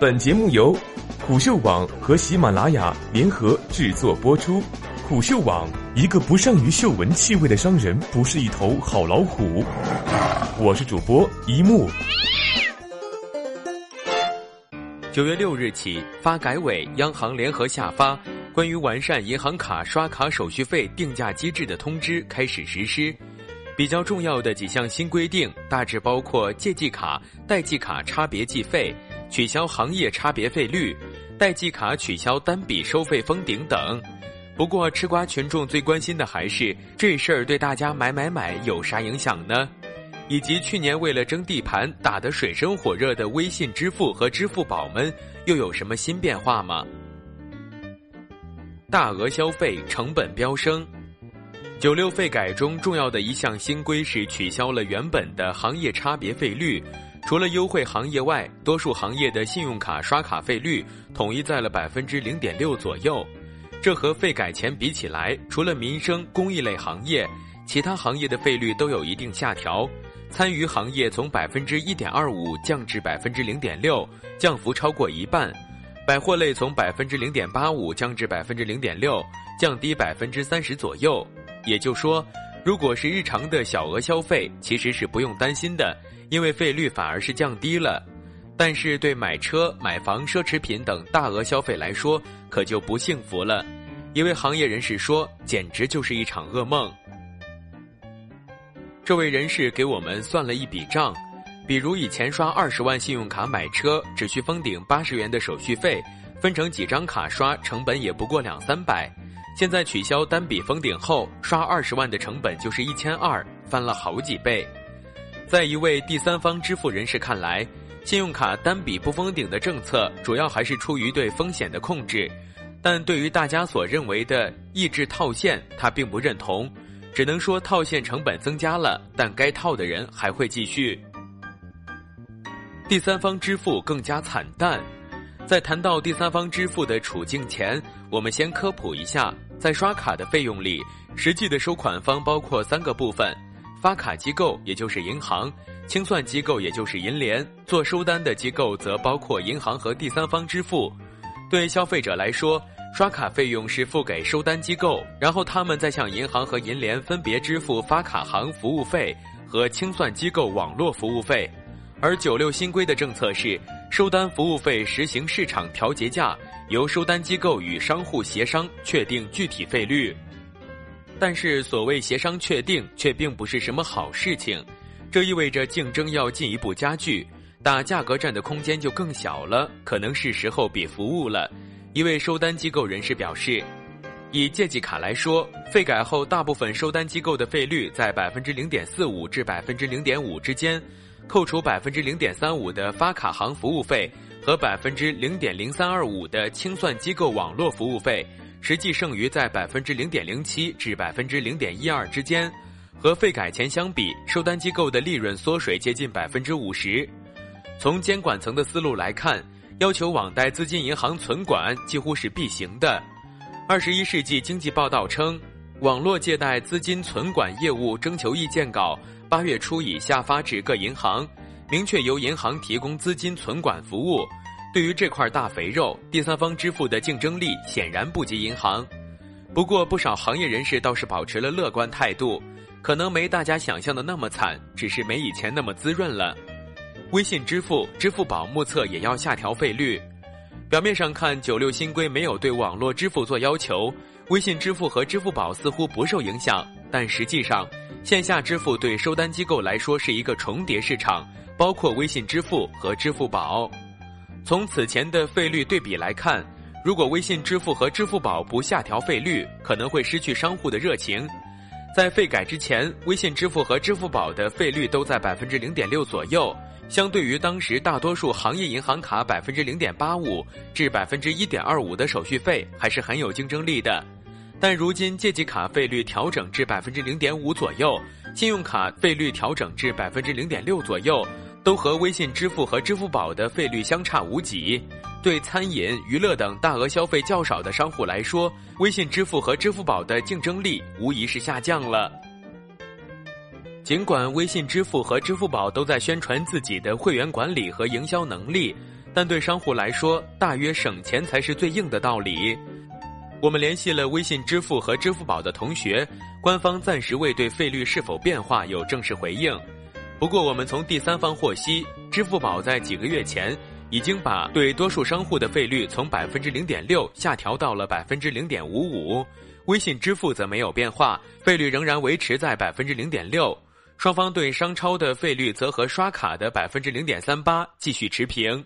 本节目由虎嗅网和喜马拉雅联合制作播出。虎嗅网：一个不善于嗅闻气味的商人，不是一头好老虎。我是主播一木。九月六日起，发改委、央行联合下发《关于完善银行卡刷卡手续费定价机制的通知》开始实施。比较重要的几项新规定，大致包括借记卡、代记卡差别计费。取消行业差别费率，代记卡取消单笔收费封顶等。不过，吃瓜群众最关心的还是这事儿对大家买买买有啥影响呢？以及去年为了争地盘打得水深火热的微信支付和支付宝们又有什么新变化吗？大额消费成本飙升，九六费改中重要的一项新规是取消了原本的行业差别费率。除了优惠行业外，多数行业的信用卡刷卡费率统一在了百分之零点六左右。这和费改前比起来，除了民生公益类行业，其他行业的费率都有一定下调。参与行业从百分之一点二五降至百分之零点六，降幅超过一半。百货类从百分之零点八五降至百分之零点六，降低百分之三十左右。也就说，如果是日常的小额消费，其实是不用担心的。因为费率反而是降低了，但是对买车、买房、奢侈品等大额消费来说，可就不幸福了。一位行业人士说：“简直就是一场噩梦。”这位人士给我们算了一笔账，比如以前刷二十万信用卡买车，只需封顶八十元的手续费，分成几张卡刷，成本也不过两三百。现在取消单笔封顶后，刷二十万的成本就是一千二，翻了好几倍。在一位第三方支付人士看来，信用卡单笔不封顶的政策主要还是出于对风险的控制，但对于大家所认为的抑制套现，他并不认同，只能说套现成本增加了，但该套的人还会继续。第三方支付更加惨淡，在谈到第三方支付的处境前，我们先科普一下，在刷卡的费用里，实际的收款方包括三个部分。发卡机构也就是银行，清算机构也就是银联，做收单的机构则包括银行和第三方支付。对消费者来说，刷卡费用是付给收单机构，然后他们再向银行和银联分别支付发卡行服务费和清算机构网络服务费。而九六新规的政策是，收单服务费实行市场调节价，由收单机构与商户协商确定具体费率。但是，所谓协商确定，却并不是什么好事情。这意味着竞争要进一步加剧，打价格战的空间就更小了。可能是时候比服务了。一位收单机构人士表示，以借记卡来说，费改后，大部分收单机构的费率在百分之零点四五至百分之零点五之间，扣除百分之零点三五的发卡行服务费和百分之零点零三二五的清算机构网络服务费。实际剩余在百分之零点零七至百分之零点一二之间，和费改前相比，收单机构的利润缩水接近百分之五十。从监管层的思路来看，要求网贷资金银行存管几乎是必行的。二十一世纪经济报道称，网络借贷资金存管业务征求意见稿八月初已下发至各银行，明确由银行提供资金存管服务。对于这块大肥肉，第三方支付的竞争力显然不及银行。不过，不少行业人士倒是保持了乐观态度，可能没大家想象的那么惨，只是没以前那么滋润了。微信支付、支付宝目测也要下调费率。表面上看，九六新规没有对网络支付做要求，微信支付和支付宝似乎不受影响。但实际上，线下支付对收单机构来说是一个重叠市场，包括微信支付和支付宝。从此前的费率对比来看，如果微信支付和支付宝不下调费率，可能会失去商户的热情。在费改之前，微信支付和支付宝的费率都在百分之零点六左右，相对于当时大多数行业银行卡百分之零点八五至百分之一点二五的手续费，还是很有竞争力的。但如今借记卡费率调整至百分之零点五左右，信用卡费率调整至百分之零点六左右。都和微信支付和支付宝的费率相差无几，对餐饮、娱乐等大额消费较少的商户来说，微信支付和支付宝的竞争力无疑是下降了。尽管微信支付和支付宝都在宣传自己的会员管理和营销能力，但对商户来说，大约省钱才是最硬的道理。我们联系了微信支付和支付宝的同学，官方暂时未对费率是否变化有正式回应。不过，我们从第三方获悉，支付宝在几个月前已经把对多数商户的费率从百分之零点六下调到了百分之零点五五，微信支付则没有变化，费率仍然维持在百分之零点六。双方对商超的费率则和刷卡的百分之零点三八继续持平。